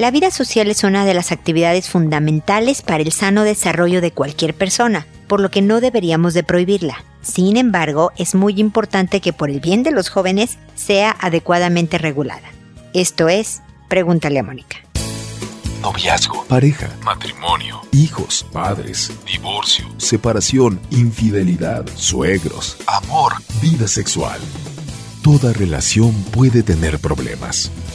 La vida social es una de las actividades fundamentales para el sano desarrollo de cualquier persona, por lo que no deberíamos de prohibirla. Sin embargo, es muy importante que por el bien de los jóvenes sea adecuadamente regulada. Esto es, pregúntale a Mónica. Noviazgo, pareja, matrimonio, hijos, padres, divorcio, separación, infidelidad, suegros, amor, vida sexual. Toda relación puede tener problemas,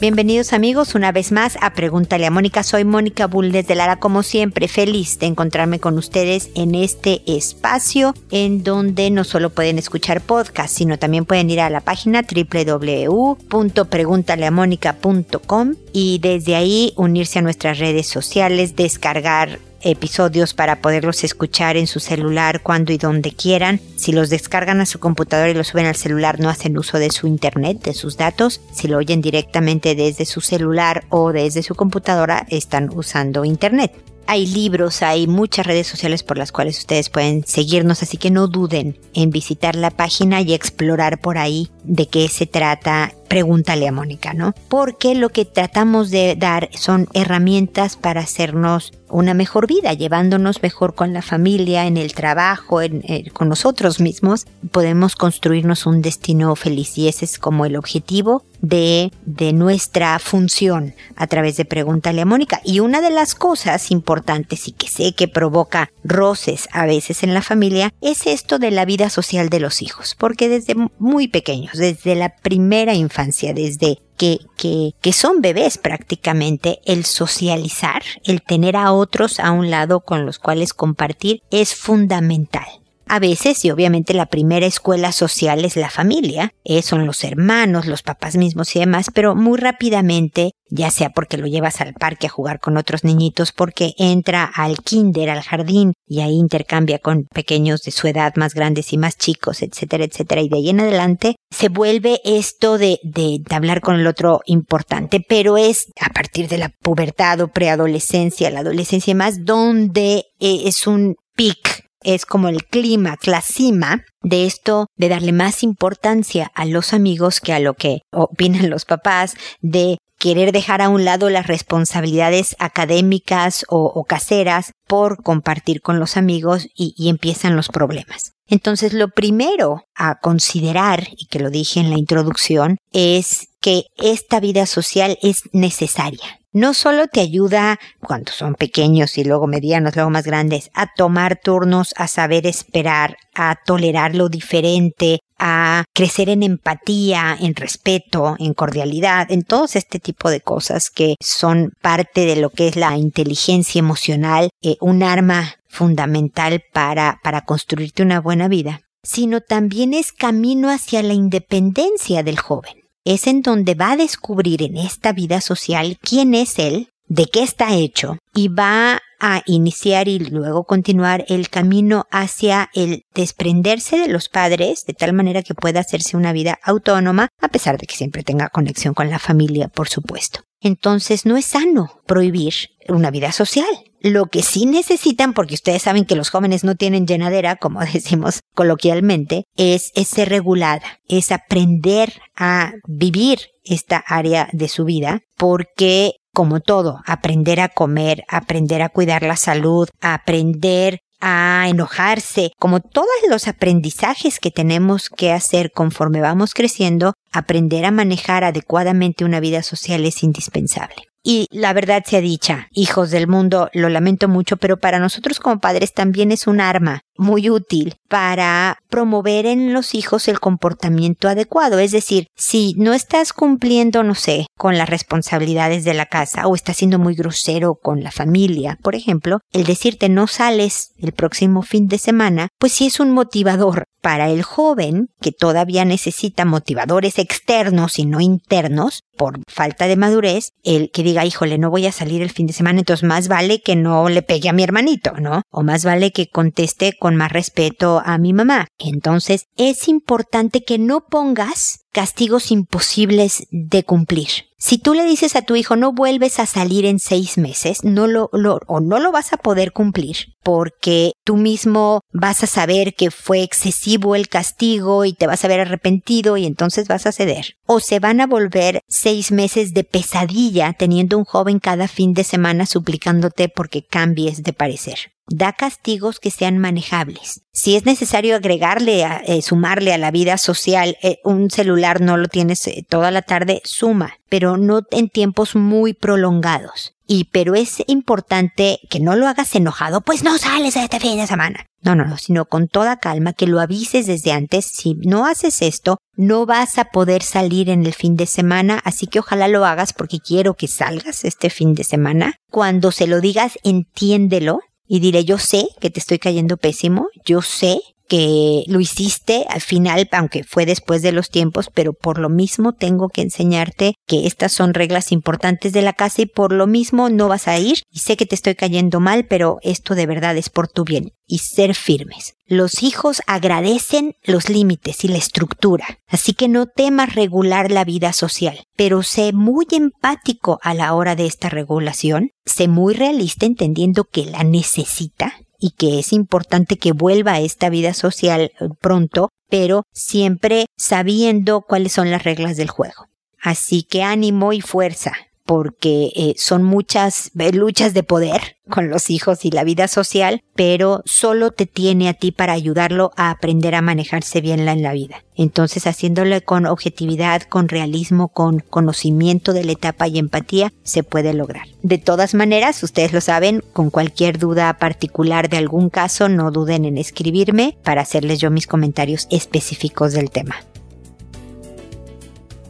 Bienvenidos amigos una vez más a Pregúntale a Mónica. Soy Mónica Bull desde Lara, como siempre, feliz de encontrarme con ustedes en este espacio en donde no solo pueden escuchar podcast, sino también pueden ir a la página www.preguntaleamónica.com y desde ahí unirse a nuestras redes sociales, descargar episodios para poderlos escuchar en su celular cuando y donde quieran. Si los descargan a su computadora y los suben al celular no hacen uso de su internet, de sus datos. Si lo oyen directamente desde su celular o desde su computadora están usando internet. Hay libros, hay muchas redes sociales por las cuales ustedes pueden seguirnos, así que no duden en visitar la página y explorar por ahí de qué se trata pregúntale a Mónica, ¿no? Porque lo que tratamos de dar son herramientas para hacernos una mejor vida, llevándonos mejor con la familia, en el trabajo, eh, con nosotros mismos, podemos construirnos un destino feliz y ese es como el objetivo de, de nuestra función a través de Pregúntale a Mónica. Y una de las cosas importantes y que sé que provoca roces a veces en la familia es esto de la vida social de los hijos, porque desde muy pequeños, desde la primera infancia, desde que, que, que, son bebés prácticamente, el socializar, el tener a otros a un lado con los cuales compartir es fundamental. A veces, y obviamente la primera escuela social es la familia, eh, son los hermanos, los papás mismos y demás, pero muy rápidamente, ya sea porque lo llevas al parque a jugar con otros niñitos, porque entra al kinder, al jardín, y ahí intercambia con pequeños de su edad más grandes y más chicos, etcétera, etcétera, y de ahí en adelante se vuelve esto de, de, de hablar con el otro importante, pero es a partir de la pubertad o preadolescencia, la adolescencia más, donde eh, es un pic es como el clima, la cima de esto de darle más importancia a los amigos que a lo que opinan los papás, de querer dejar a un lado las responsabilidades académicas o, caseras por compartir con los amigos y, empiezan los problemas. Entonces, lo primero a considerar, y que lo dije en la introducción, es que esta vida social es necesaria no solo te ayuda cuando son pequeños y luego medianos, luego más grandes, a tomar turnos, a saber esperar, a tolerar lo diferente, a crecer en empatía, en respeto, en cordialidad, en todos este tipo de cosas que son parte de lo que es la inteligencia emocional, eh, un arma fundamental para, para construirte una buena vida, sino también es camino hacia la independencia del joven es en donde va a descubrir en esta vida social quién es él, de qué está hecho y va a iniciar y luego continuar el camino hacia el desprenderse de los padres de tal manera que pueda hacerse una vida autónoma a pesar de que siempre tenga conexión con la familia, por supuesto. Entonces no es sano prohibir una vida social. Lo que sí necesitan, porque ustedes saben que los jóvenes no tienen llenadera, como decimos coloquialmente, es, ser regulada, es aprender a vivir esta área de su vida, porque como todo, aprender a comer, aprender a cuidar la salud, aprender a enojarse, como todos los aprendizajes que tenemos que hacer conforme vamos creciendo, aprender a manejar adecuadamente una vida social es indispensable. Y la verdad sea dicha, hijos del mundo, lo lamento mucho, pero para nosotros como padres también es un arma muy útil para promover en los hijos el comportamiento adecuado. Es decir, si no estás cumpliendo, no sé, con las responsabilidades de la casa o estás siendo muy grosero con la familia, por ejemplo, el decirte no sales el próximo fin de semana, pues sí es un motivador para el joven que todavía necesita motivadores externos y no internos por falta de madurez, el que diga, híjole, no voy a salir el fin de semana, entonces más vale que no le pegue a mi hermanito, ¿no? O más vale que conteste con con más respeto a mi mamá. Entonces es importante que no pongas castigos imposibles de cumplir. Si tú le dices a tu hijo no vuelves a salir en seis meses, no lo, lo, o no lo vas a poder cumplir porque tú mismo vas a saber que fue excesivo el castigo y te vas a ver arrepentido y entonces vas a ceder. O se van a volver seis meses de pesadilla teniendo un joven cada fin de semana suplicándote porque cambies de parecer da castigos que sean manejables. Si es necesario agregarle, eh, sumarle a la vida social, eh, un celular no lo tienes eh, toda la tarde, suma, pero no en tiempos muy prolongados. Y pero es importante que no lo hagas enojado, pues no sales este fin de semana. No, no, no, sino con toda calma, que lo avises desde antes. Si no haces esto, no vas a poder salir en el fin de semana, así que ojalá lo hagas porque quiero que salgas este fin de semana. Cuando se lo digas, entiéndelo y diré, yo sé que te estoy cayendo pésimo, yo sé que lo hiciste al final, aunque fue después de los tiempos, pero por lo mismo tengo que enseñarte que estas son reglas importantes de la casa y por lo mismo no vas a ir y sé que te estoy cayendo mal, pero esto de verdad es por tu bien y ser firmes. Los hijos agradecen los límites y la estructura, así que no temas regular la vida social, pero sé muy empático a la hora de esta regulación, sé muy realista entendiendo que la necesita y que es importante que vuelva a esta vida social eh, pronto, pero siempre sabiendo cuáles son las reglas del juego. Así que ánimo y fuerza porque eh, son muchas eh, luchas de poder con los hijos y la vida social, pero solo te tiene a ti para ayudarlo a aprender a manejarse bien en la vida. Entonces, haciéndolo con objetividad, con realismo, con conocimiento de la etapa y empatía, se puede lograr. De todas maneras, ustedes lo saben, con cualquier duda particular de algún caso, no duden en escribirme para hacerles yo mis comentarios específicos del tema.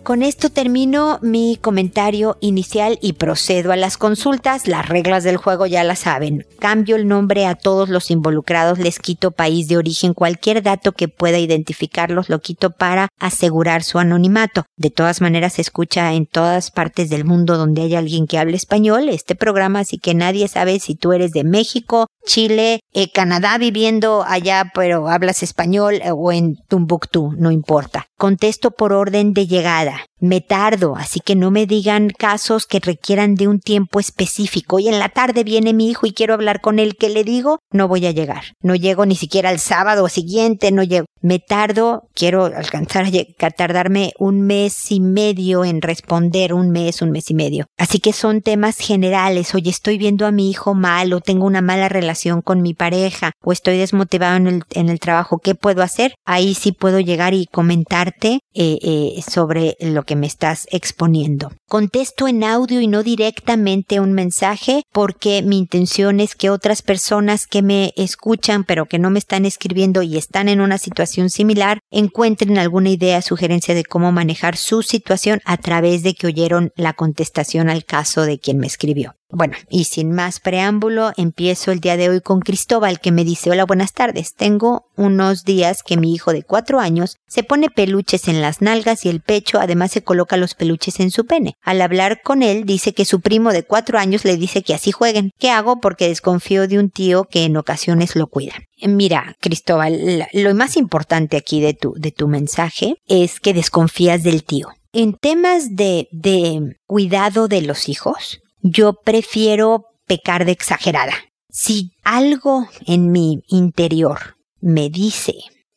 Con esto termino mi comentario inicial y procedo a las consultas. Las reglas del juego ya las saben. Cambio el nombre a todos los involucrados, les quito país de origen, cualquier dato que pueda identificarlos lo quito para asegurar su anonimato. De todas maneras se escucha en todas partes del mundo donde hay alguien que hable español este programa, así que nadie sabe si tú eres de México, Chile, eh, Canadá viviendo allá pero hablas español eh, o en Tumbuktu, no importa. Contesto por orden de llegada. Me tardo, así que no me digan casos que requieran de un tiempo específico. Y en la tarde viene mi hijo y quiero hablar con él. ¿Qué le digo? No voy a llegar. No llego ni siquiera al sábado siguiente, no llego. Me tardo, quiero alcanzar a tardarme un mes y medio en responder, un mes, un mes y medio. Así que son temas generales. Oye, estoy viendo a mi hijo mal o tengo una mala relación con mi pareja o estoy desmotivado en el, trabajo. ¿Qué puedo hacer? Ahí sí puedo llegar y comentarte eh, eh, sobre lo que me estás exponiendo. Contesto en audio y no directamente un mensaje porque mi intención es que otras personas que me escuchan pero que no me están escribiendo y están en una situación similar encuentren alguna idea, sugerencia de cómo manejar su situación a través de que oyeron la contestación al caso de quien me escribió. Bueno, y sin más preámbulo, empiezo el día de hoy con Cristóbal que me dice, hola, buenas tardes. Tengo unos días que mi hijo de cuatro años se pone peluches en las nalgas y el pecho, además se coloca los peluches en su pene. Al hablar con él, dice que su primo de cuatro años le dice que así jueguen. ¿Qué hago? Porque desconfío de un tío que en ocasiones lo cuida. Mira, Cristóbal, lo más importante aquí de tu, de tu mensaje es que desconfías del tío. En temas de, de cuidado de los hijos, yo prefiero pecar de exagerada. Si algo en mi interior me dice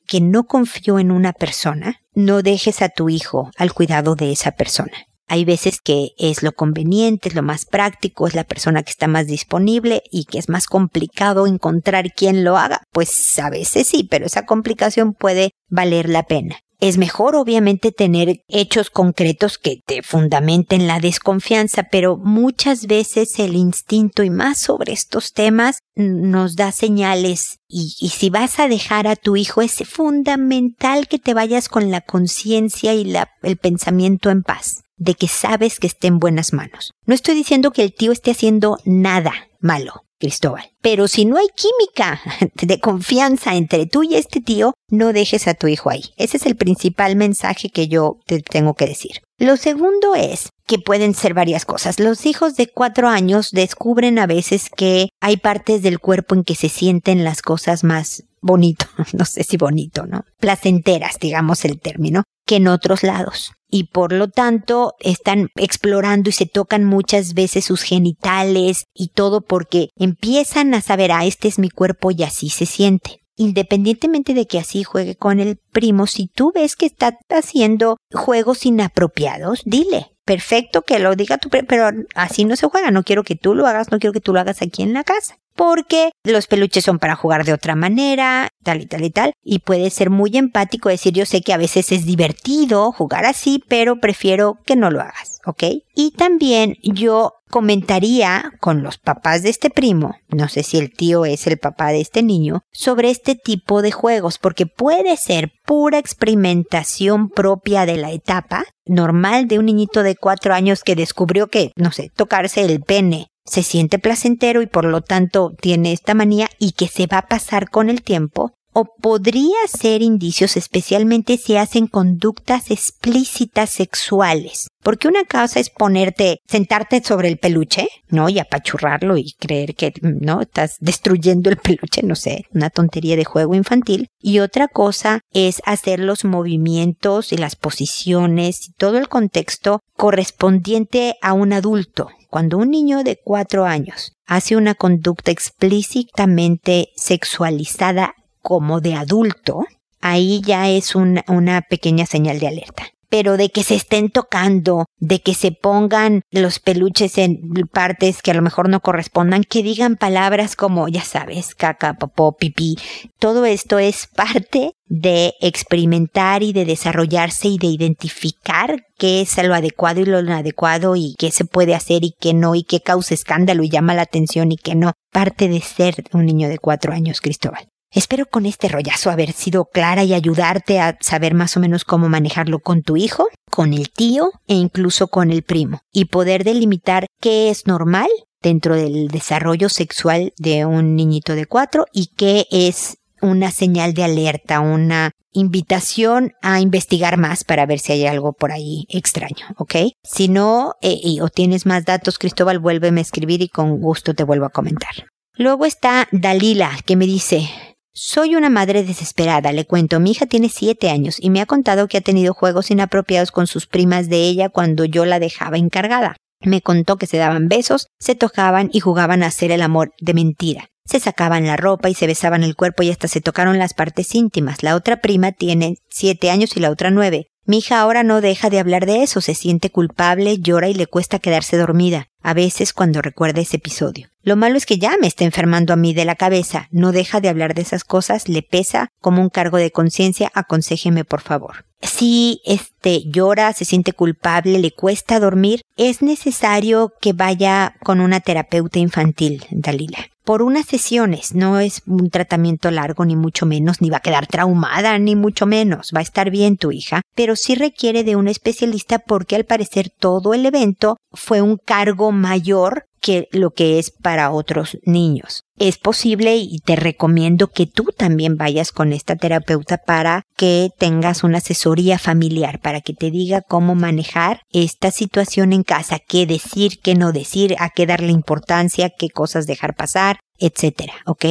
que no confío en una persona, no dejes a tu hijo al cuidado de esa persona. Hay veces que es lo conveniente, es lo más práctico, es la persona que está más disponible y que es más complicado encontrar quien lo haga. Pues a veces sí, pero esa complicación puede valer la pena. Es mejor obviamente tener hechos concretos que te fundamenten la desconfianza, pero muchas veces el instinto y más sobre estos temas nos da señales y, si vas a dejar a tu hijo es fundamental que te vayas con la conciencia y el pensamiento en paz de que sabes que esté en buenas manos. No estoy diciendo que el tío esté haciendo nada malo. Cristóbal. Pero si no hay química de confianza entre tú y este tío, no dejes a tu hijo ahí. Ese es el principal mensaje que yo te tengo que decir. Lo segundo es que pueden ser varias cosas. Los hijos de cuatro años descubren a veces que hay partes del cuerpo en que se sienten las cosas más bonito, no sé si bonito, ¿no? Placenteras, digamos el término, que en otros lados. Y por lo tanto están explorando y se tocan muchas veces sus genitales y todo porque empiezan a saber, ah, este es mi cuerpo y así se siente independientemente de que así juegue con el primo, si tú ves que está haciendo juegos inapropiados, dile. Perfecto que lo diga tu, pero así no se juega. No quiero que tú lo hagas, no quiero que tú lo hagas aquí en la casa. Porque los peluches son para jugar de otra manera, tal y tal y tal. Y puede ser muy empático decir, yo sé que a veces es divertido jugar así, pero prefiero que no lo hagas, ¿ok? Y también yo comentaría con los papás de este primo, no sé si el tío es el papá de este niño, sobre este tipo de juegos, porque puede ser pura experimentación propia de la etapa normal de un niñito de cuatro años que descubrió que, no sé, tocarse el pene se siente placentero y por lo tanto tiene esta manía y que se va a pasar con el tiempo, o podría ser indicios especialmente si hacen conductas explícitas sexuales. Porque una cosa es ponerte, sentarte sobre el peluche, ¿no? Y apachurrarlo y creer que, ¿no? Estás destruyendo el peluche, no sé, una tontería de juego infantil. Y otra cosa es hacer los movimientos y las posiciones y todo el contexto correspondiente a un adulto. Cuando un niño de cuatro años hace una conducta explícitamente sexualizada como de adulto, ahí ya es una, pequeña señal de alerta pero de que se estén tocando, de que se pongan los peluches en partes que a lo mejor no correspondan, que digan palabras como, ya sabes, caca, popó, pipí. Todo esto es parte de experimentar y de desarrollarse y de identificar qué es lo adecuado y lo inadecuado y qué se puede hacer y qué no y qué causa escándalo y llama la atención y qué no. Parte de ser un niño de cuatro años, Cristóbal. Espero con este rollazo haber sido clara y ayudarte a saber más o menos cómo manejarlo con tu hijo, con el tío e incluso con el primo, y poder delimitar qué es normal dentro del desarrollo sexual de un niñito de cuatro y qué es una señal de alerta, una invitación a investigar más para ver si hay algo por ahí extraño, ¿ok? Si no, eh, o tienes más datos, Cristóbal, vuélveme a escribir y con gusto te vuelvo a comentar. Luego está Dalila, que me dice, soy una madre desesperada, le cuento. Mi hija tiene siete años y me ha contado que ha tenido juegos inapropiados con sus primas de ella cuando yo la dejaba encargada. Me contó que se daban besos, se tocaban y jugaban a hacer el amor de mentira. Se sacaban la ropa y se besaban el cuerpo y hasta se tocaron las partes íntimas. La otra prima tiene siete años y la otra nueve. Mi hija ahora no deja de hablar de eso, se siente culpable, llora y le cuesta quedarse dormida, a veces cuando recuerda ese episodio. Lo malo es que ya me está enfermando a mí de la cabeza, no deja de hablar de esas cosas, le pesa como un cargo de conciencia, aconséjeme por favor. Si este llora, se siente culpable, le cuesta dormir, es necesario que vaya con una terapeuta infantil, Dalila por unas sesiones, no es un tratamiento largo ni mucho menos, ni va a quedar traumada ni mucho menos, va a estar bien tu hija, pero sí requiere de un especialista porque al parecer todo el evento fue un cargo mayor que lo que es para otros niños. Es posible y te recomiendo que tú también vayas con esta terapeuta para que tengas una asesoría familiar, para que te diga cómo manejar esta situación en casa, qué decir, qué no decir, a qué darle importancia, qué cosas dejar pasar, etcétera, ¿ok?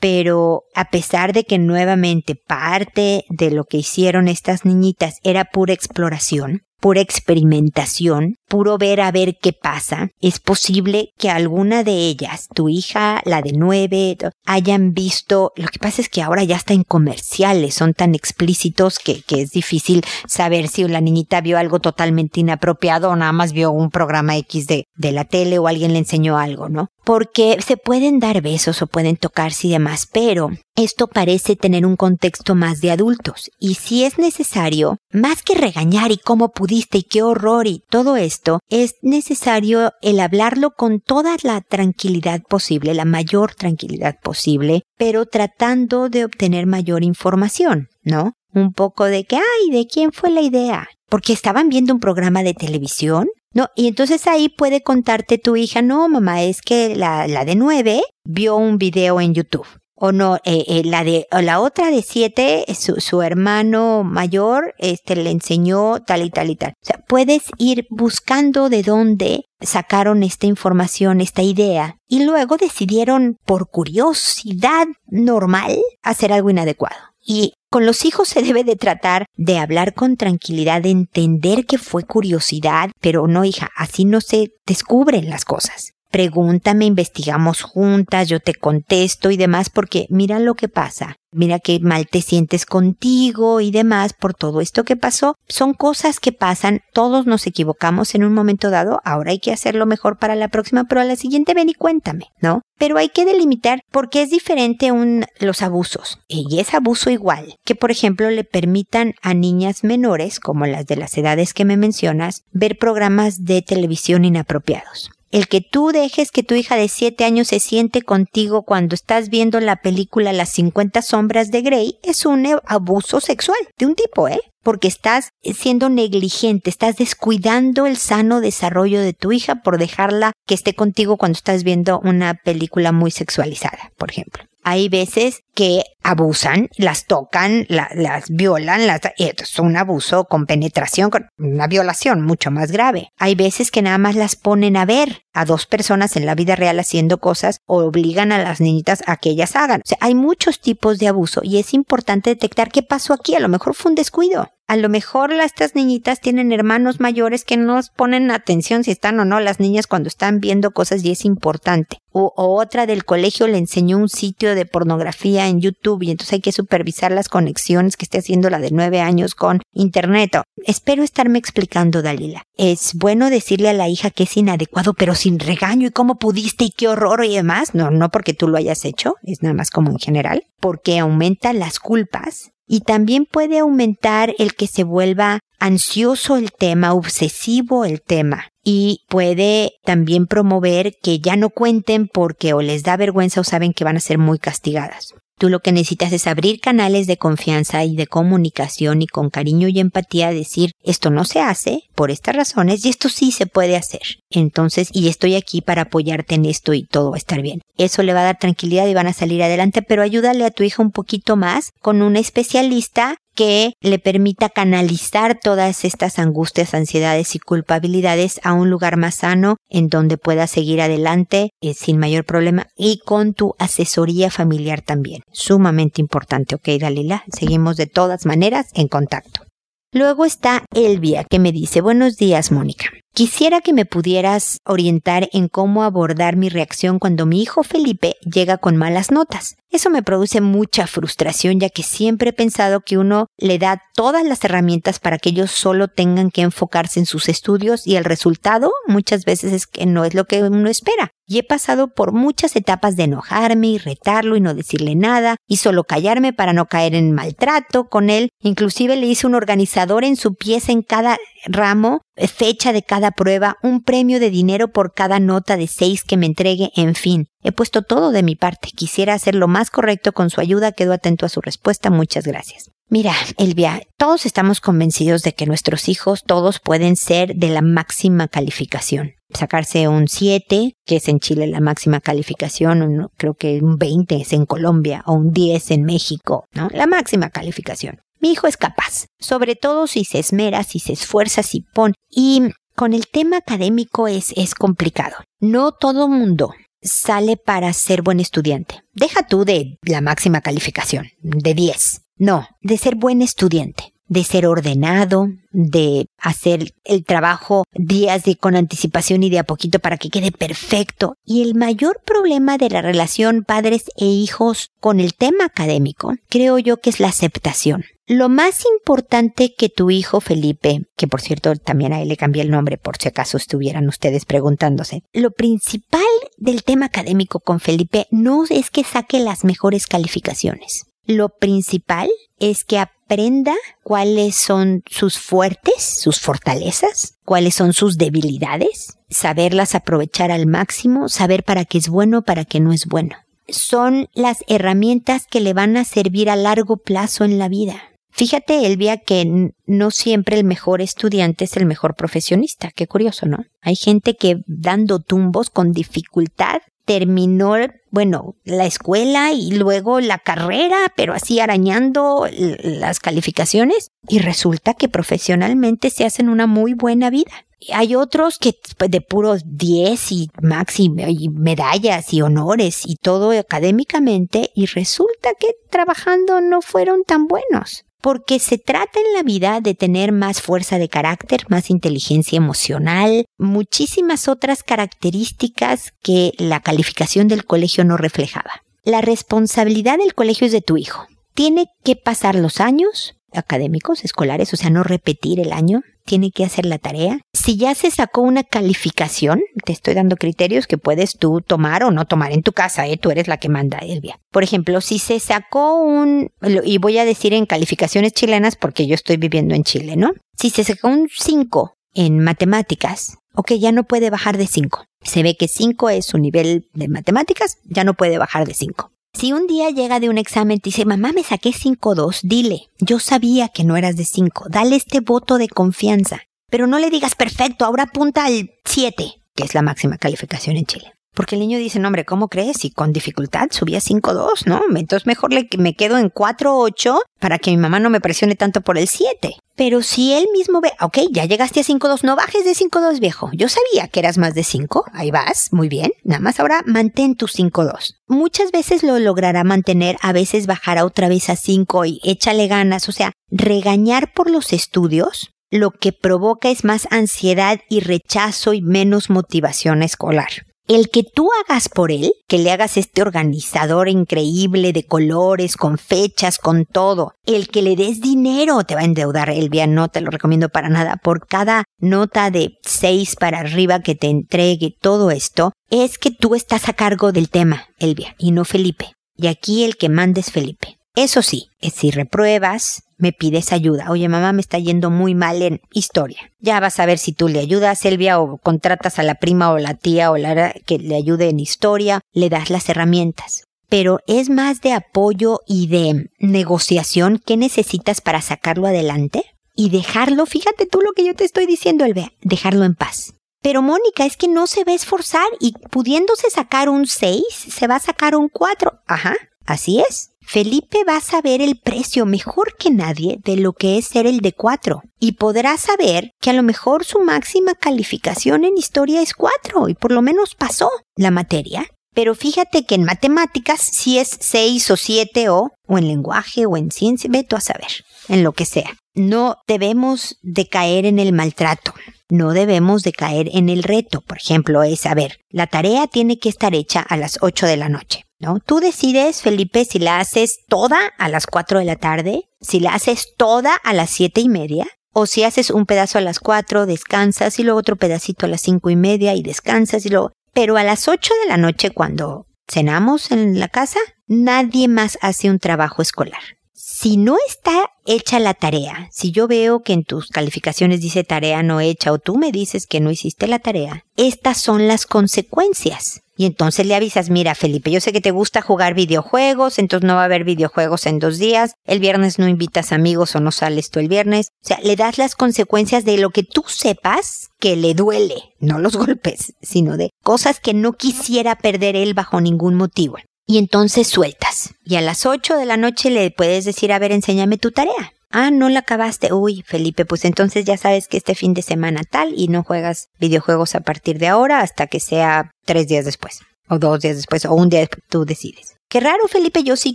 pero a pesar de que nuevamente parte de lo que hicieron estas niñitas era pura exploración, pura experimentación, puro ver a ver qué pasa, es posible que alguna de ellas, tu hija, la de nueve, hayan visto, lo que pasa es que ahora ya está en comerciales, son tan explícitos que, es difícil saber si la niñita vio algo totalmente inapropiado o nada más vio un programa X de, de la tele o alguien le enseñó algo, ¿no? porque se pueden dar besos o pueden tocarse y demás, pero esto parece tener un contexto más de adultos. Y si es necesario, más que regañar y cómo pudiste y qué horror y todo esto, es necesario el hablarlo con toda la tranquilidad posible, la mayor tranquilidad posible, pero tratando de obtener mayor información, ¿no? Un poco de que, ay, ¿de quién fue la idea? Porque estaban viendo un programa de televisión no, y entonces ahí puede contarte tu hija, no, mamá, es que la, la de nueve vio un video en YouTube. O no, eh, eh, la de, la otra de siete, su, su, hermano mayor, este, le enseñó tal y tal y tal. O sea, puedes ir buscando de dónde sacaron esta información, esta idea, y luego decidieron, por curiosidad normal, hacer algo inadecuado. Y con los hijos se debe de tratar de hablar con tranquilidad, de entender que fue curiosidad, pero no, hija, así no se descubren las cosas pregúntame, investigamos juntas, yo te contesto y demás, porque mira lo que pasa. Mira qué mal te sientes contigo y demás por todo esto que pasó. Son cosas que pasan, todos nos equivocamos en un momento dado, ahora hay que hacerlo mejor para la próxima, pero a la siguiente ven y cuéntame, ¿no? Pero hay que delimitar porque es diferente un, los abusos. Y es abuso igual que, por ejemplo, le permitan a niñas menores, como las de las edades que me mencionas, ver programas de televisión inapropiados. El que tú dejes que tu hija de 7 años se siente contigo cuando estás viendo la película Las 50 sombras de Grey es un abuso sexual de un tipo, ¿eh? Porque estás siendo negligente, estás descuidando el sano desarrollo de tu hija por dejarla que esté contigo cuando estás viendo una película muy sexualizada, por ejemplo. Hay veces que abusan, las tocan, las violan, las, es un abuso con penetración, con una violación mucho más grave. Hay veces que nada más las ponen a ver a dos personas en la vida real haciendo cosas o obligan a las niñitas a que ellas hagan. O sea, hay muchos tipos de abuso y es importante detectar qué pasó aquí. A lo mejor fue un descuido. A lo mejor estas niñitas tienen hermanos mayores que no ponen atención si están o no las niñas cuando están viendo cosas y es importante. O, otra del colegio le enseñó un sitio de pornografía en YouTube y entonces hay que supervisar las conexiones que esté haciendo la de nueve años con Internet. Espero estarme explicando, Dalila. Es bueno decirle a la hija que es inadecuado, pero sin regaño y cómo pudiste y qué horror y demás. No, no porque tú lo hayas hecho, es nada más como en general, porque aumenta las culpas y también puede aumentar el que se vuelva ansioso el tema, obsesivo el tema y puede también promover que ya no cuenten porque o les da vergüenza o saben que van a ser muy castigadas. Tú lo que necesitas es abrir canales de confianza y de comunicación y con cariño y empatía decir esto no se hace por estas razones y esto sí se puede hacer. Entonces, y estoy aquí para apoyarte en esto y todo va a estar bien. Eso le va a dar tranquilidad y van a salir adelante, pero ayúdale a tu hija un poquito más con un especialista que le permita canalizar todas estas angustias, ansiedades y culpabilidades a un lugar más sano en donde pueda seguir adelante eh, sin mayor problema y con tu asesoría familiar también. Sumamente importante, ok, Dalila. Seguimos de todas maneras en contacto. Luego está Elvia que me dice, buenos días, Mónica. Quisiera que me pudieras orientar en cómo abordar mi reacción cuando mi hijo Felipe llega con malas notas. Eso me produce mucha frustración ya que siempre he pensado que uno le da todas las herramientas para que ellos solo tengan que enfocarse en sus estudios y el resultado muchas veces es que no es lo que uno espera. Y he pasado por muchas etapas de enojarme y retarlo y no decirle nada y solo callarme para no caer en maltrato con él. Inclusive le hice un organizador en su pieza en cada ramo, fecha de cada prueba, un premio de dinero por cada nota de seis que me entregue, en fin. He puesto todo de mi parte. Quisiera hacer lo más correcto con su ayuda. Quedo atento a su respuesta. Muchas gracias. Mira, Elvia, todos estamos convencidos de que nuestros hijos todos pueden ser de la máxima calificación. Sacarse un 7, que es en Chile la máxima calificación, creo que un 20 es en Colombia o un 10 en México, ¿no? La máxima calificación. Mi hijo es capaz, sobre todo si se esmera, si se esfuerza, si pone. Y con el tema académico es, es complicado. No todo mundo sale para ser buen estudiante. Deja tú de la máxima calificación, de 10. No, de ser buen estudiante, de ser ordenado, de hacer el trabajo días de con anticipación y de a poquito para que quede perfecto. Y el mayor problema de la relación padres e hijos con el tema académico, creo yo que es la aceptación. Lo más importante que tu hijo Felipe, que por cierto también a él le cambié el nombre por si acaso estuvieran ustedes preguntándose, lo principal del tema académico con Felipe no es que saque las mejores calificaciones. Lo principal es que aprenda cuáles son sus fuertes, sus fortalezas, cuáles son sus debilidades, saberlas aprovechar al máximo, saber para qué es bueno, para qué no es bueno. Son las herramientas que le van a servir a largo plazo en la vida. Fíjate, Elvia, que no siempre el mejor estudiante es el mejor profesionista. Qué curioso, ¿no? Hay gente que dando tumbos con dificultad terminó, bueno, la escuela y luego la carrera, pero así arañando las calificaciones y resulta que profesionalmente se hacen una muy buena vida. Hay otros que pues, de puros 10 y máximo y medallas y honores y todo académicamente y resulta que trabajando no fueron tan buenos porque se trata en la vida de tener más fuerza de carácter, más inteligencia emocional, muchísimas otras características que la calificación del colegio no reflejaba. La responsabilidad del colegio es de tu hijo. Tiene que pasar los años, académicos, escolares, o sea, no repetir el año, tiene que hacer la tarea. Si ya se sacó una calificación, te estoy dando criterios que puedes tú tomar o no tomar en tu casa, ¿eh? tú eres la que manda, Elvia. Por ejemplo, si se sacó un, y voy a decir en calificaciones chilenas porque yo estoy viviendo en Chile, ¿no? Si se sacó un 5 en matemáticas, ok, ya no puede bajar de 5. Se ve que 5 es su nivel de matemáticas, ya no puede bajar de 5. Si un día llega de un examen y dice, mamá, me saqué 5-2, dile, yo sabía que no eras de 5, dale este voto de confianza. Pero no le digas, perfecto, ahora apunta al 7, que es la máxima calificación en Chile. Porque el niño dice, no, hombre, ¿cómo crees? Y con dificultad subía 5-2, ¿no? Entonces mejor le, me quedo en 4-8 para que mi mamá no me presione tanto por el 7. Pero si él mismo ve, ok, ya llegaste a 5-2, no bajes de 5-2, viejo. Yo sabía que eras más de 5, ahí vas, muy bien. Nada más ahora mantén tu 5-2. Muchas veces lo logrará mantener, a veces bajará otra vez a 5 y échale ganas. O sea, regañar por los estudios lo que provoca es más ansiedad y rechazo y menos motivación escolar el que tú hagas por él, que le hagas este organizador increíble de colores, con fechas, con todo, el que le des dinero te va a endeudar, Elvia, no te lo recomiendo para nada, por cada nota de seis para arriba que te entregue todo esto, es que tú estás a cargo del tema, Elvia, y no Felipe. Y aquí el que manda es Felipe. Eso sí, si repruebas, me pides ayuda. Oye, mamá, me está yendo muy mal en historia. Ya vas a ver si tú le ayudas, Elvia, o contratas a la prima o la tía o la que le ayude en historia, le das las herramientas. Pero es más de apoyo y de negociación que necesitas para sacarlo adelante y dejarlo, fíjate tú lo que yo te estoy diciendo, Elvia, dejarlo en paz. Pero Mónica, es que no se va a esforzar y pudiéndose sacar un 6, se va a sacar un 4. Ajá, así es. Felipe va a saber el precio mejor que nadie de lo que es ser el de 4 y podrá saber que a lo mejor su máxima calificación en historia es 4 y por lo menos pasó la materia. Pero fíjate que en matemáticas si es 6 o 7 o, o en lenguaje o en ciencia, ve a saber, en lo que sea. No debemos de caer en el maltrato, no debemos de caer en el reto. Por ejemplo, es, a ver, la tarea tiene que estar hecha a las 8 de la noche. ¿No? Tú decides, Felipe, si la haces toda a las 4 de la tarde, si la haces toda a las siete y media, o si haces un pedazo a las 4, descansas y luego otro pedacito a las cinco y media y descansas y luego... Pero a las 8 de la noche cuando cenamos en la casa, nadie más hace un trabajo escolar. Si no está hecha la tarea, si yo veo que en tus calificaciones dice tarea no hecha o tú me dices que no hiciste la tarea, estas son las consecuencias. Y entonces le avisas, mira Felipe, yo sé que te gusta jugar videojuegos, entonces no va a haber videojuegos en dos días, el viernes no invitas amigos o no sales tú el viernes. O sea, le das las consecuencias de lo que tú sepas que le duele, no los golpes, sino de cosas que no quisiera perder él bajo ningún motivo. Y entonces sueltas. Y a las ocho de la noche le puedes decir, a ver, enséñame tu tarea. Ah, no la acabaste. Uy, Felipe, pues entonces ya sabes que este fin de semana tal y no juegas videojuegos a partir de ahora hasta que sea tres días después. O dos días después, o un día después, tú decides. Qué raro, Felipe, yo sí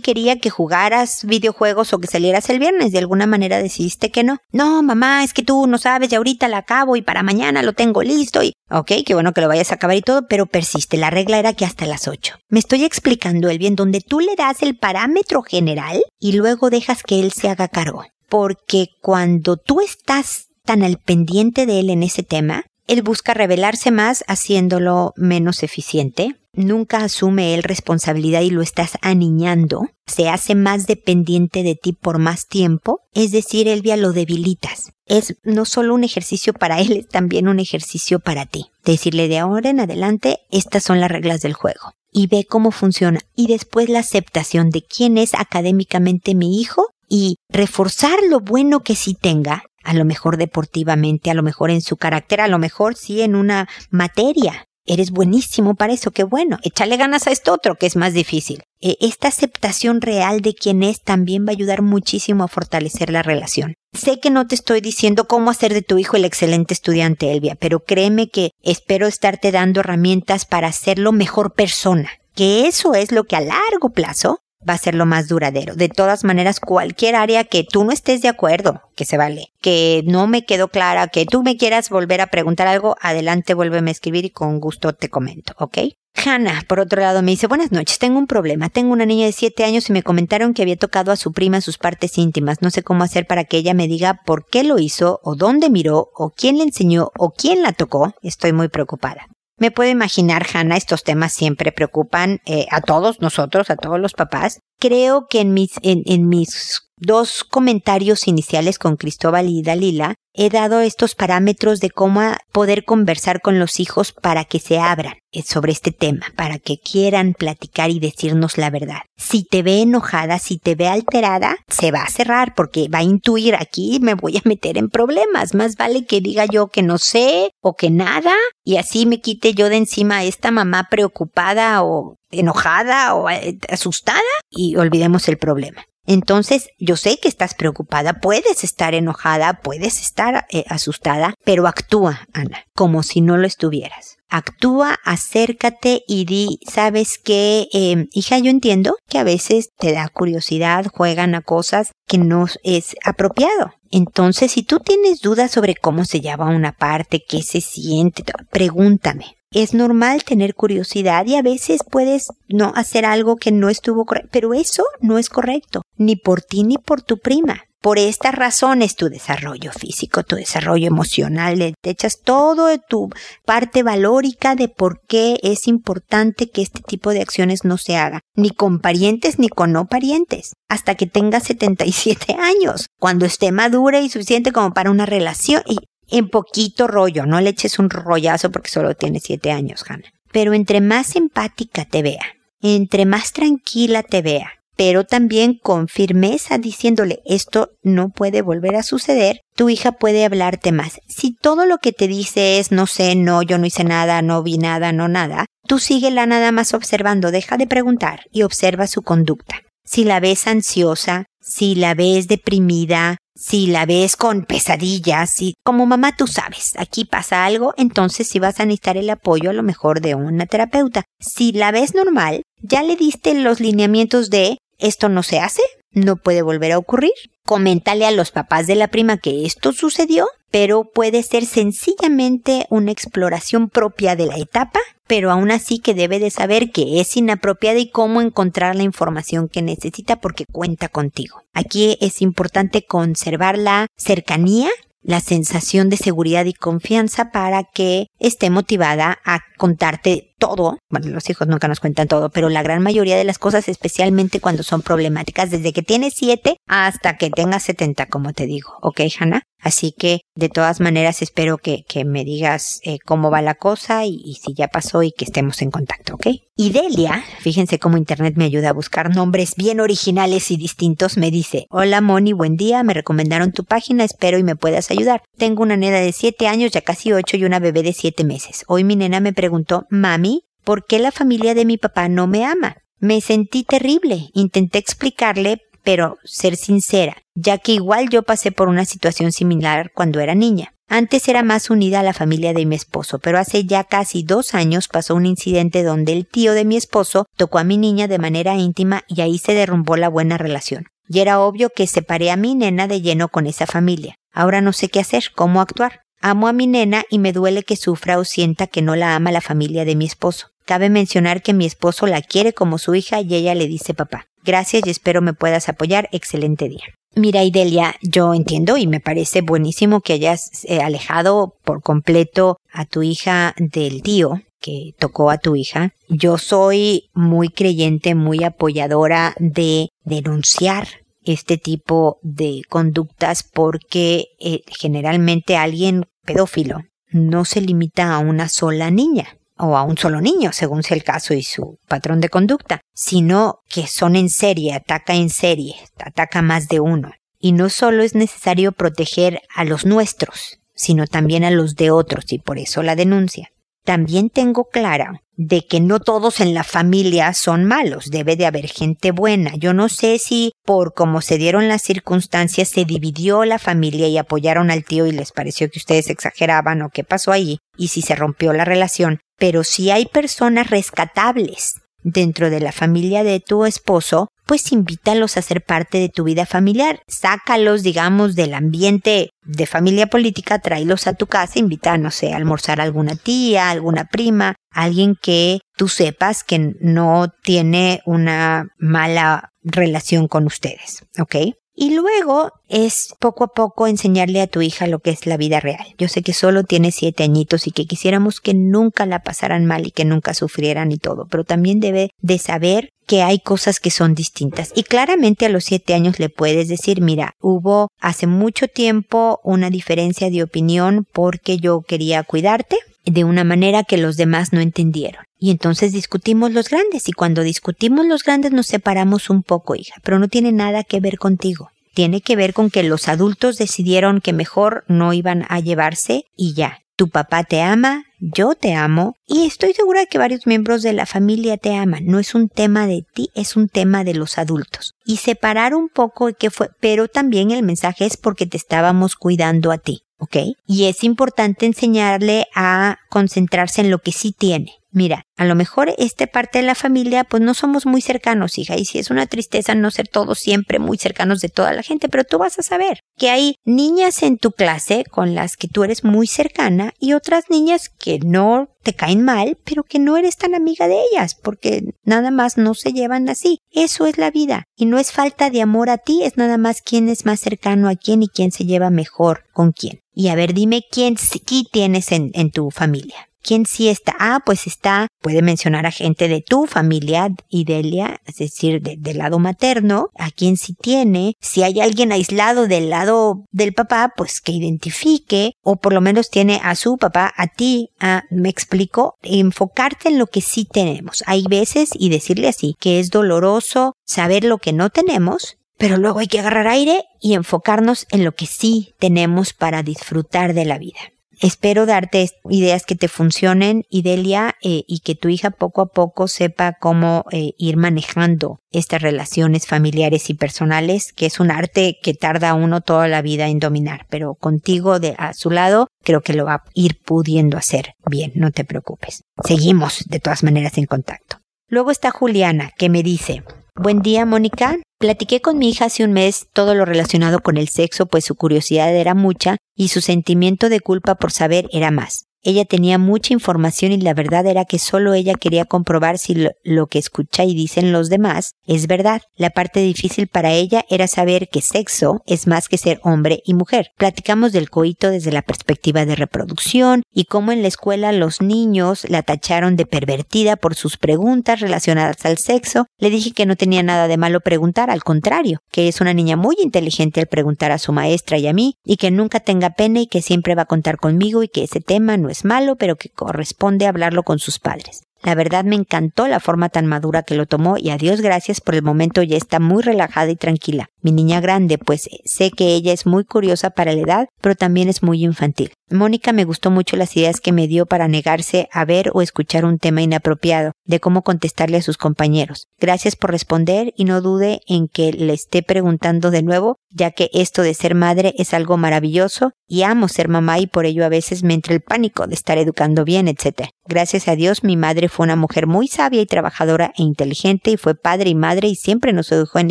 quería que jugaras videojuegos o que salieras el viernes. De alguna manera decidiste que no. No, mamá, es que tú no sabes, y ahorita la acabo y para mañana lo tengo listo y... Ok, qué bueno que lo vayas a acabar y todo, pero persiste. La regla era que hasta las ocho. Me estoy explicando el bien donde tú le das el parámetro general y luego dejas que él se haga cargo porque cuando tú estás tan al pendiente de él en ese tema, él busca revelarse más haciéndolo menos eficiente, nunca asume él responsabilidad y lo estás aniñando, se hace más dependiente de ti por más tiempo, es decir, Elvia lo debilitas. Es no solo un ejercicio para él, es también un ejercicio para ti. Decirle de ahora en adelante, estas son las reglas del juego. Y ve cómo funciona. Y después la aceptación de quién es académicamente mi hijo y reforzar lo bueno que sí tenga, a lo mejor deportivamente, a lo mejor en su carácter, a lo mejor sí en una materia. eres buenísimo para eso, qué bueno, échale ganas a esto otro que es más difícil. E, esta aceptación real de quién es también va a ayudar muchísimo a fortalecer la relación. Sé que no te estoy diciendo cómo hacer de tu hijo el excelente estudiante, Elvia, pero créeme que espero estarte dando herramientas para hacerlo mejor persona, que eso es lo que a largo plazo va a ser lo más duradero. De todas maneras, cualquier área que tú no estés de acuerdo, que se vale, que no me quedó clara, que tú me quieras volver a preguntar algo, adelante, vuélveme a escribir y con gusto te comento, ¿ok? Hannah, por otro lado, me dice, buenas noches, tengo un problema. Tengo una niña de siete años y me comentaron que había tocado a su prima sus partes íntimas. No sé cómo hacer para que ella me diga por qué lo hizo, o dónde miró, o quién le enseñó, o quién la tocó. Estoy muy preocupada. Me puedo imaginar, Hannah, estos temas siempre preocupan eh, a todos nosotros, a todos los papás. Creo que en mis, en, en mis dos comentarios iniciales con Cristóbal y Dalila, he dado estos parámetros de cómo poder conversar con los hijos para que se abran eh, sobre este tema, para que quieran platicar y decirnos la verdad. Si te ve enojada, si te ve alterada, se va a cerrar porque va a intuir aquí me voy a meter en problemas. Más vale que diga yo que no sé o que nada y así me quite yo de encima a esta mamá preocupada o enojada o eh, asustada y olvidemos el problema. Entonces, yo sé que estás preocupada, puedes estar enojada, puedes estar eh, asustada, pero actúa, Ana, como si no lo estuvieras. Actúa, acércate y di, sabes que, em, hija, yo entiendo que a veces te da curiosidad, juegan a cosas que no es apropiado. Entonces, si tú tienes dudas sobre cómo se llama una parte, qué se siente, pregúntame es normal tener curiosidad y a veces puedes no hacer algo que no estuvo correcto, pero eso no es correcto, ni por ti ni por tu prima. Por estas razones, tu desarrollo físico, tu desarrollo emocional, le echas todo de tu parte valórica de por qué es importante que este tipo de acciones no se haga, ni con parientes ni con no parientes, hasta que tengas 77 años, cuando esté madura y suficiente como para una relación. Y en poquito rollo, no le eches un rollazo porque solo tiene siete años, Hannah. Pero entre más empática te vea, entre más tranquila te vea, pero también con firmeza diciéndole esto no puede volver a suceder, tu hija puede hablarte más. Si todo lo que te dice es no sé, no, yo no hice nada, no vi nada, no nada, tú síguela nada más observando, deja de preguntar y observa su conducta. Si la ves ansiosa, si la ves deprimida, si la ves con pesadillas, si como mamá tú sabes, aquí pasa algo, entonces si vas a necesitar el apoyo a lo mejor de una terapeuta. Si la ves normal, ya le diste los lineamientos de esto no se hace, no puede volver a ocurrir. Coméntale a los papás de la prima que esto sucedió, pero puede ser sencillamente una exploración propia de la etapa, pero aún así que debe de saber que es inapropiada y cómo encontrar la información que necesita porque cuenta contigo. Aquí es importante conservar la cercanía la sensación de seguridad y confianza para que esté motivada a contarte todo. Bueno, los hijos nunca nos cuentan todo, pero la gran mayoría de las cosas, especialmente cuando son problemáticas, desde que tienes siete hasta que tengas setenta, como te digo. ¿Ok, Hannah? Así que, de todas maneras, espero que, que me digas eh, cómo va la cosa y, y, si ya pasó y que estemos en contacto, ¿ok? Y Delia, fíjense cómo Internet me ayuda a buscar nombres bien originales y distintos, me dice, hola Moni, buen día, me recomendaron tu página, espero y me puedas ayudar. Tengo una nena de siete años, ya casi ocho, y una bebé de siete meses. Hoy mi nena me preguntó, mami, ¿por qué la familia de mi papá no me ama? Me sentí terrible. Intenté explicarle, pero ser sincera, ya que igual yo pasé por una situación similar cuando era niña. Antes era más unida a la familia de mi esposo, pero hace ya casi dos años pasó un incidente donde el tío de mi esposo tocó a mi niña de manera íntima y ahí se derrumbó la buena relación. Y era obvio que separé a mi nena de lleno con esa familia. Ahora no sé qué hacer, cómo actuar. Amo a mi nena y me duele que sufra o sienta que no la ama la familia de mi esposo. Cabe mencionar que mi esposo la quiere como su hija y ella le dice papá. Gracias y espero me puedas apoyar. Excelente día. Mira, Idelia, yo entiendo y me parece buenísimo que hayas eh, alejado por completo a tu hija del tío que tocó a tu hija. Yo soy muy creyente, muy apoyadora de denunciar este tipo de conductas porque eh, generalmente alguien pedófilo no se limita a una sola niña o a un solo niño, según sea el caso y su patrón de conducta, sino que son en serie, ataca en serie, ataca más de uno. Y no solo es necesario proteger a los nuestros, sino también a los de otros, y por eso la denuncia. También tengo clara de que no todos en la familia son malos, debe de haber gente buena. Yo no sé si por cómo se dieron las circunstancias se dividió la familia y apoyaron al tío y les pareció que ustedes exageraban o qué pasó ahí y si se rompió la relación, pero si hay personas rescatables dentro de la familia de tu esposo, pues invítalos a ser parte de tu vida familiar. Sácalos, digamos, del ambiente de familia política, tráelos a tu casa, invita, no sé, a almorzar a alguna tía, alguna prima, alguien que tú sepas que no tiene una mala relación con ustedes, ¿ok? Y luego es poco a poco enseñarle a tu hija lo que es la vida real. Yo sé que solo tiene siete añitos y que quisiéramos que nunca la pasaran mal y que nunca sufrieran y todo, pero también debe de saber que hay cosas que son distintas. Y claramente a los siete años le puedes decir, mira, hubo hace mucho tiempo una diferencia de opinión porque yo quería cuidarte de una manera que los demás no entendieron. Y entonces discutimos los grandes y cuando discutimos los grandes nos separamos un poco, hija, pero no tiene nada que ver contigo. Tiene que ver con que los adultos decidieron que mejor no iban a llevarse y ya. Tu papá te ama, yo te amo y estoy segura que varios miembros de la familia te aman. No es un tema de ti, es un tema de los adultos. Y separar un poco que fue, pero también el mensaje es porque te estábamos cuidando a ti. ¿Ok? Y es importante enseñarle a concentrarse en lo que sí tiene. Mira, a lo mejor esta parte de la familia, pues no somos muy cercanos, hija, y si es una tristeza no ser todos siempre muy cercanos de toda la gente, pero tú vas a saber que hay niñas en tu clase con las que tú eres muy cercana y otras niñas que no te caen mal, pero que no eres tan amiga de ellas, porque nada más no se llevan así. Eso es la vida, y no es falta de amor a ti, es nada más quién es más cercano a quién y quién se lleva mejor con quién. Y a ver, dime quién sí tienes en, en tu familia. ¿Quién sí está? Ah, pues está, puede mencionar a gente de tu familia, Idelia, es decir, del lado materno, a quién sí tiene. Si hay alguien aislado del lado del papá, pues que identifique, o por lo menos tiene a su papá, a ti, a, me explico, enfocarte en lo que sí tenemos. Hay veces, y decirle así, que es doloroso saber lo que no tenemos, pero luego hay que agarrar aire y enfocarnos en lo que sí tenemos para disfrutar de la vida. Espero darte ideas que te funcionen, Idelia, eh, y que tu hija poco a poco sepa cómo eh, ir manejando estas relaciones familiares y personales, que es un arte que tarda uno toda la vida en dominar, pero contigo de a su lado creo que lo va a ir pudiendo hacer bien, no te preocupes. Seguimos de todas maneras en contacto. Luego está Juliana, que me dice, Buen día, Mónica. Platiqué con mi hija hace un mes todo lo relacionado con el sexo, pues su curiosidad era mucha y su sentimiento de culpa por saber era más. Ella tenía mucha información y la verdad era que solo ella quería comprobar si lo, que escucha y dicen los demás es verdad. La parte difícil para ella era saber que sexo es más que ser hombre y mujer. Platicamos del coito desde la perspectiva de reproducción y cómo en la escuela los niños la tacharon de pervertida por sus preguntas relacionadas al sexo. Le dije que no tenía nada de malo preguntar, al contrario, que es una niña muy inteligente al preguntar a su maestra y a mí y que nunca tenga pena y que siempre va a contar conmigo y que ese tema no es malo, pero que corresponde hablarlo con sus padres. La verdad me encantó la forma tan madura que lo tomó y a Dios gracias por el momento ya está muy relajada y tranquila. Mi niña grande, pues sé que ella es muy curiosa para la edad, pero también es muy infantil. Mónica me gustó mucho las ideas que me dio para negarse a ver o escuchar un tema inapropiado, de cómo contestarle a sus compañeros. Gracias por responder y no dude en que le esté preguntando de nuevo, ya que esto de ser madre es algo maravilloso y amo ser mamá y por ello a veces me entra el pánico de estar educando bien, etc. Gracias a Dios mi madre fue una mujer muy sabia y trabajadora e inteligente y fue padre y madre y siempre nos educó en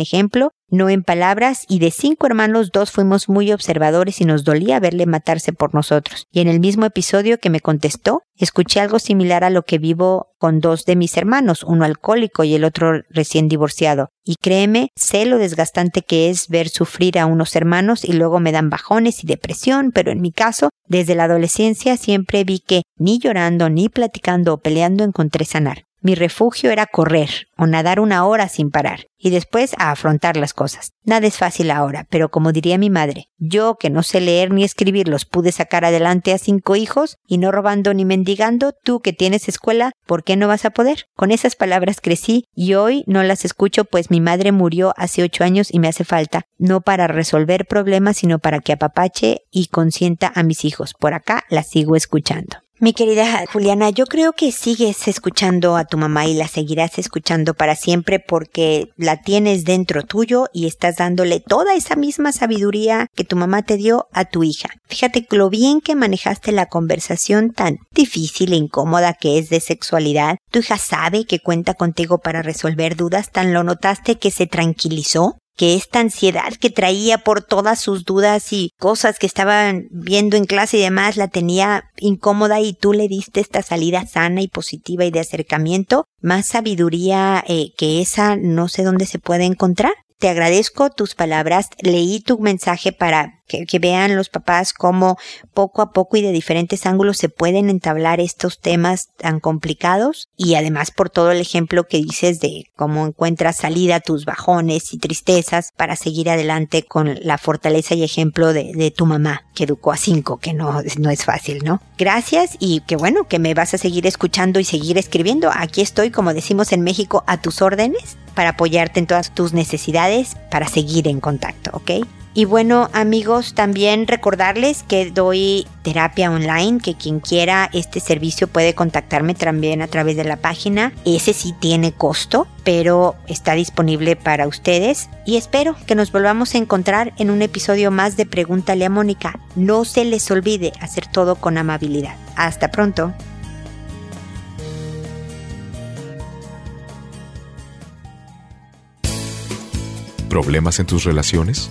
ejemplo no en palabras, y de cinco hermanos dos fuimos muy observadores y nos dolía verle matarse por nosotros. Y en el mismo episodio que me contestó, escuché algo similar a lo que vivo con dos de mis hermanos, uno alcohólico y el otro recién divorciado. Y créeme, sé lo desgastante que es ver sufrir a unos hermanos y luego me dan bajones y depresión, pero en mi caso, desde la adolescencia siempre vi que ni llorando, ni platicando o peleando encontré sanar. Mi refugio era correr o nadar una hora sin parar y después a afrontar las cosas. Nada es fácil ahora, pero como diría mi madre, yo que no sé leer ni escribir los pude sacar adelante a cinco hijos y no robando ni mendigando, tú que tienes escuela, ¿por qué no vas a poder? Con esas palabras crecí y hoy no las escucho pues mi madre murió hace ocho años y me hace falta, no para resolver problemas, sino para que apapache y consienta a mis hijos. Por acá las sigo escuchando. Mi querida Juliana, yo creo que sigues escuchando a tu mamá y la seguirás escuchando para siempre porque la tienes dentro tuyo y estás dándole toda esa misma sabiduría que tu mamá te dio a tu hija. Fíjate lo bien que manejaste la conversación tan difícil e incómoda que es de sexualidad. Tu hija sabe que cuenta contigo para resolver dudas, tan lo notaste que se tranquilizó que esta ansiedad que traía por todas sus dudas y cosas que estaban viendo en clase y demás la tenía incómoda y tú le diste esta salida sana y positiva y de acercamiento, más sabiduría eh, que esa no sé dónde se puede encontrar. Te agradezco tus palabras, leí tu mensaje para que, vean los papás cómo poco a poco y de diferentes ángulos se pueden entablar estos temas tan complicados y además por todo el ejemplo que dices de cómo encuentras salida tus bajones y tristezas para seguir adelante con la fortaleza y ejemplo de, de tu mamá que educó a cinco, que no, no es fácil, ¿no? Gracias y que bueno, que me vas a seguir escuchando y seguir escribiendo. Aquí estoy, como decimos en México, a tus órdenes para apoyarte en todas tus necesidades para seguir en contacto, ¿ok? Y bueno, amigos, también recordarles que doy terapia online, que quien quiera este servicio puede contactarme también a través de la página. Ese sí tiene costo, pero está disponible para ustedes. Y espero que nos volvamos a encontrar en un episodio más de Pregúntale a Mónica. No se les olvide hacer todo con amabilidad. Hasta pronto. ¿Problemas en tus relaciones?